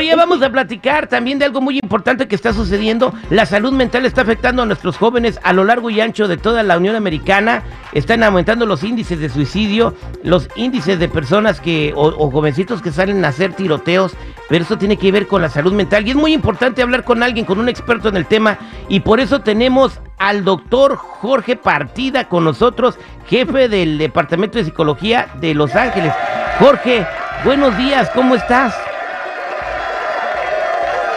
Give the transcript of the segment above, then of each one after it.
Oye, vamos a platicar también de algo muy importante que está sucediendo. La salud mental está afectando a nuestros jóvenes a lo largo y ancho de toda la Unión Americana. Están aumentando los índices de suicidio, los índices de personas que o, jovencitos que salen a hacer tiroteos, pero eso tiene que ver con la salud mental y es muy importante hablar con alguien, con un experto en el tema y por eso tenemos al doctor Jorge Partida con nosotros, jefe del Departamento de Psicología de Los Ángeles. Jorge, buenos días, ¿cómo estás?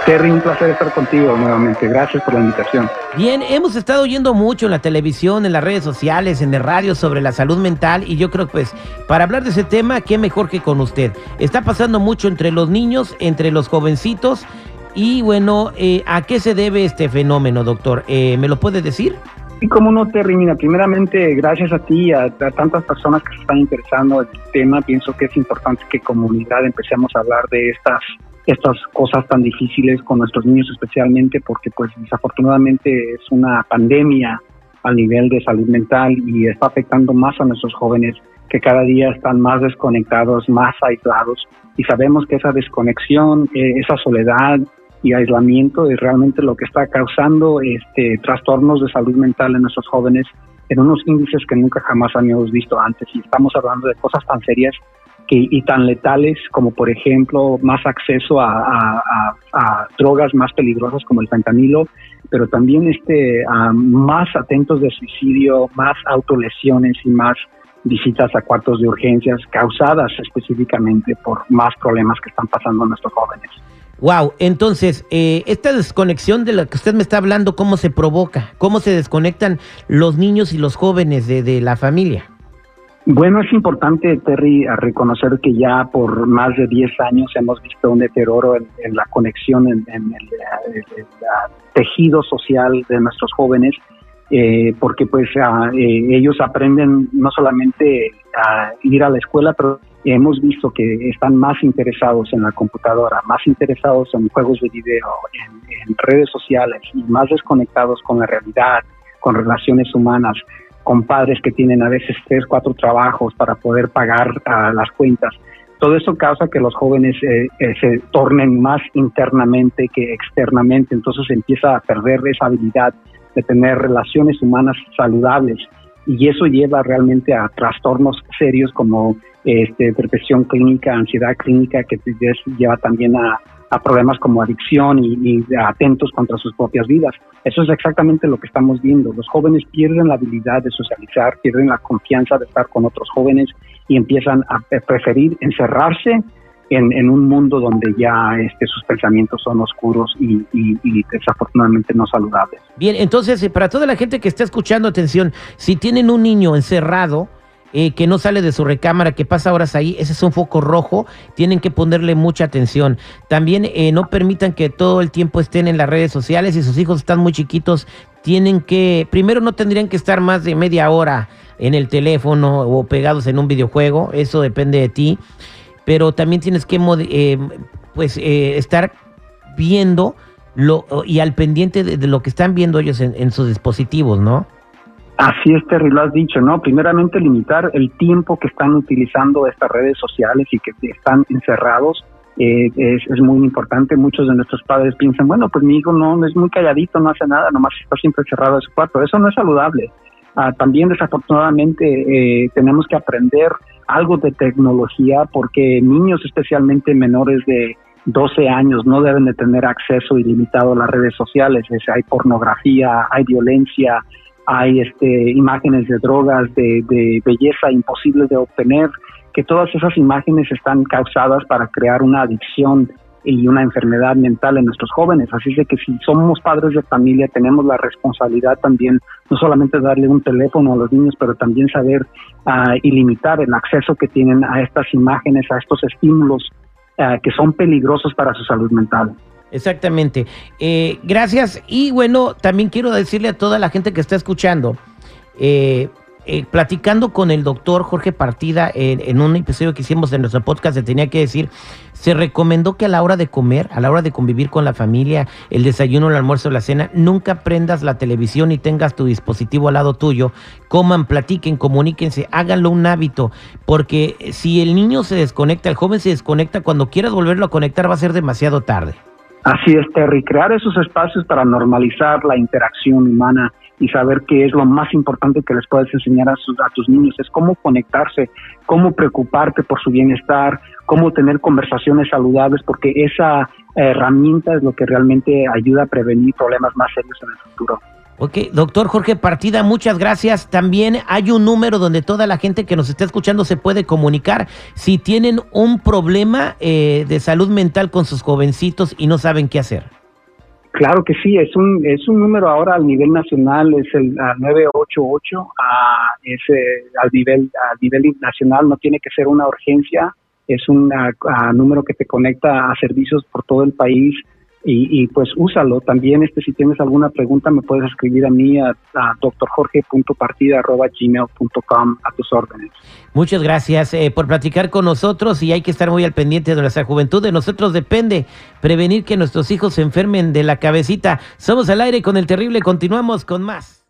Terry, un placer estar contigo nuevamente. Gracias por la invitación. Bien, hemos estado oyendo mucho en la televisión, en las redes sociales, en el radio sobre la salud mental y yo creo que pues para hablar de ese tema, qué mejor que con usted. Está pasando mucho entre los niños, entre los jovencitos y bueno, eh, ¿a qué se debe este fenómeno, doctor? Eh, ¿Me lo puede decir? Y como no, Terry, mira, primeramente, gracias a ti y a, a, tantas personas que se están interesando en el tema, pienso que es importante que comunidad empecemos a hablar de estas estas cosas tan difíciles con nuestros niños especialmente porque pues desafortunadamente es una pandemia a nivel de salud mental y está afectando más a nuestros jóvenes que cada día están más desconectados, más aislados. Y sabemos que esa desconexión, eh, esa soledad y aislamiento es realmente lo que está causando este trastornos de salud mental en nuestros jóvenes en unos índices que nunca jamás habíamos visto antes. Y estamos hablando de cosas tan serias y, tan letales como por ejemplo más acceso a, drogas más peligrosas como el fentanilo, pero también este más atentos de suicidio, más autolesiones y más visitas a cuartos de urgencias causadas específicamente por más problemas que están pasando nuestros jóvenes. Wow, entonces, eh, esta desconexión de la que usted me está hablando, ¿cómo se provoca? ¿Cómo se desconectan los niños y los jóvenes de, de la familia? Bueno, es importante, Terry, reconocer que ya por más de 10 años hemos visto un deterioro en, la conexión, en, el, tejido social de nuestros jóvenes, eh, porque pues ah, eh, ellos aprenden no solamente a ir a la escuela, pero hemos visto que están más interesados en la computadora, más interesados en juegos de video, en redes sociales y más desconectados con la realidad, con relaciones humanas con padres que tienen a veces tres, cuatro trabajos para poder pagar uh, las cuentas. Todo eso causa que los jóvenes eh, eh, se tornen más internamente que externamente, entonces empieza a perder esa habilidad de tener relaciones humanas saludables y eso lleva realmente a trastornos serios como este, depresión clínica, ansiedad clínica, que lleva también a a problemas como adicción y, atentos contra sus propias vidas. Eso es exactamente lo que estamos viendo. Los jóvenes pierden la habilidad de socializar, pierden la confianza de estar con otros jóvenes y empiezan a preferir encerrarse en, un mundo donde ya este, sus pensamientos son oscuros y, y, desafortunadamente no saludables. Bien, entonces, eh, para toda la gente que está escuchando, atención, si tienen un niño encerrado, eh, que no sale de su recámara, que pasa horas ahí, ese es un foco rojo, tienen que ponerle mucha atención. También eh, no permitan que todo el tiempo estén en las redes sociales, si sus hijos están muy chiquitos, tienen que, primero no tendrían que estar más de media hora en el teléfono o pegados en un videojuego, eso depende de ti, pero también tienes que eh, pues estar viendo lo, y al pendiente de, lo que están viendo ellos en sus dispositivos, ¿no? Así es, Terry, lo has dicho, ¿no? Primeramente limitar el tiempo que están utilizando estas redes sociales y que están encerrados eh, es, muy importante. Muchos de nuestros padres piensan, bueno, pues mi hijo no es muy calladito, no hace nada, nomás está siempre cerrado en su cuarto. Eso no es saludable. Ah, también desafortunadamente eh, tenemos que aprender algo de tecnología porque niños, especialmente menores de 12 años, no deben de tener acceso ilimitado a las redes sociales. hay pornografía, hay violencia, hay este, imágenes de drogas, de, belleza imposibles de obtener, que todas esas imágenes están causadas para crear una adicción y una enfermedad mental en nuestros jóvenes. Así es de que si somos padres de familia, tenemos la responsabilidad también, no solamente darle un teléfono a los niños, pero también saber uh, y limitar el acceso que tienen a estas imágenes, a estos estímulos uh, que son peligrosos para su salud mental. Exactamente. Eh, gracias. Y bueno, también quiero decirle a toda la gente que está escuchando, eh, eh, platicando con el doctor Jorge Partida en, un episodio que hicimos en nuestro podcast, se tenía que decir, se recomendó que a la hora de comer, a la hora de convivir con la familia, el desayuno, el almuerzo, la cena, nunca prendas la televisión y tengas tu dispositivo al lado tuyo. Coman, platiquen, comuníquense, háganlo un hábito, porque si el niño se desconecta, el joven se desconecta, cuando quieras volverlo a conectar va a ser demasiado tarde. Así es, Terry, crear esos espacios para normalizar la interacción humana y saber qué es lo más importante que les puedes enseñar a, sus, a tus niños, es cómo conectarse, cómo preocuparte por su bienestar, cómo tener conversaciones saludables, porque esa herramienta es lo que realmente ayuda a prevenir problemas más serios en el futuro. Ok, doctor Jorge Partida, muchas gracias. También hay un número donde toda la gente que nos está escuchando se puede comunicar si tienen un problema eh, de salud mental con sus jovencitos y no saben qué hacer. Claro que sí, es un es un número ahora al nivel nacional, es el 988, a, es, al nivel al nivel nacional, no tiene que ser una urgencia, es un número que te conecta a servicios por todo el país y, pues úsalo. También este si tienes alguna pregunta me puedes escribir a mí a, a drjorge.partida.gmail.com a tus órdenes. Muchas gracias eh, por platicar con nosotros y hay que estar muy al pendiente de nuestra juventud. De nosotros depende prevenir que nuestros hijos se enfermen de la cabecita. Somos al aire con el terrible, continuamos con más.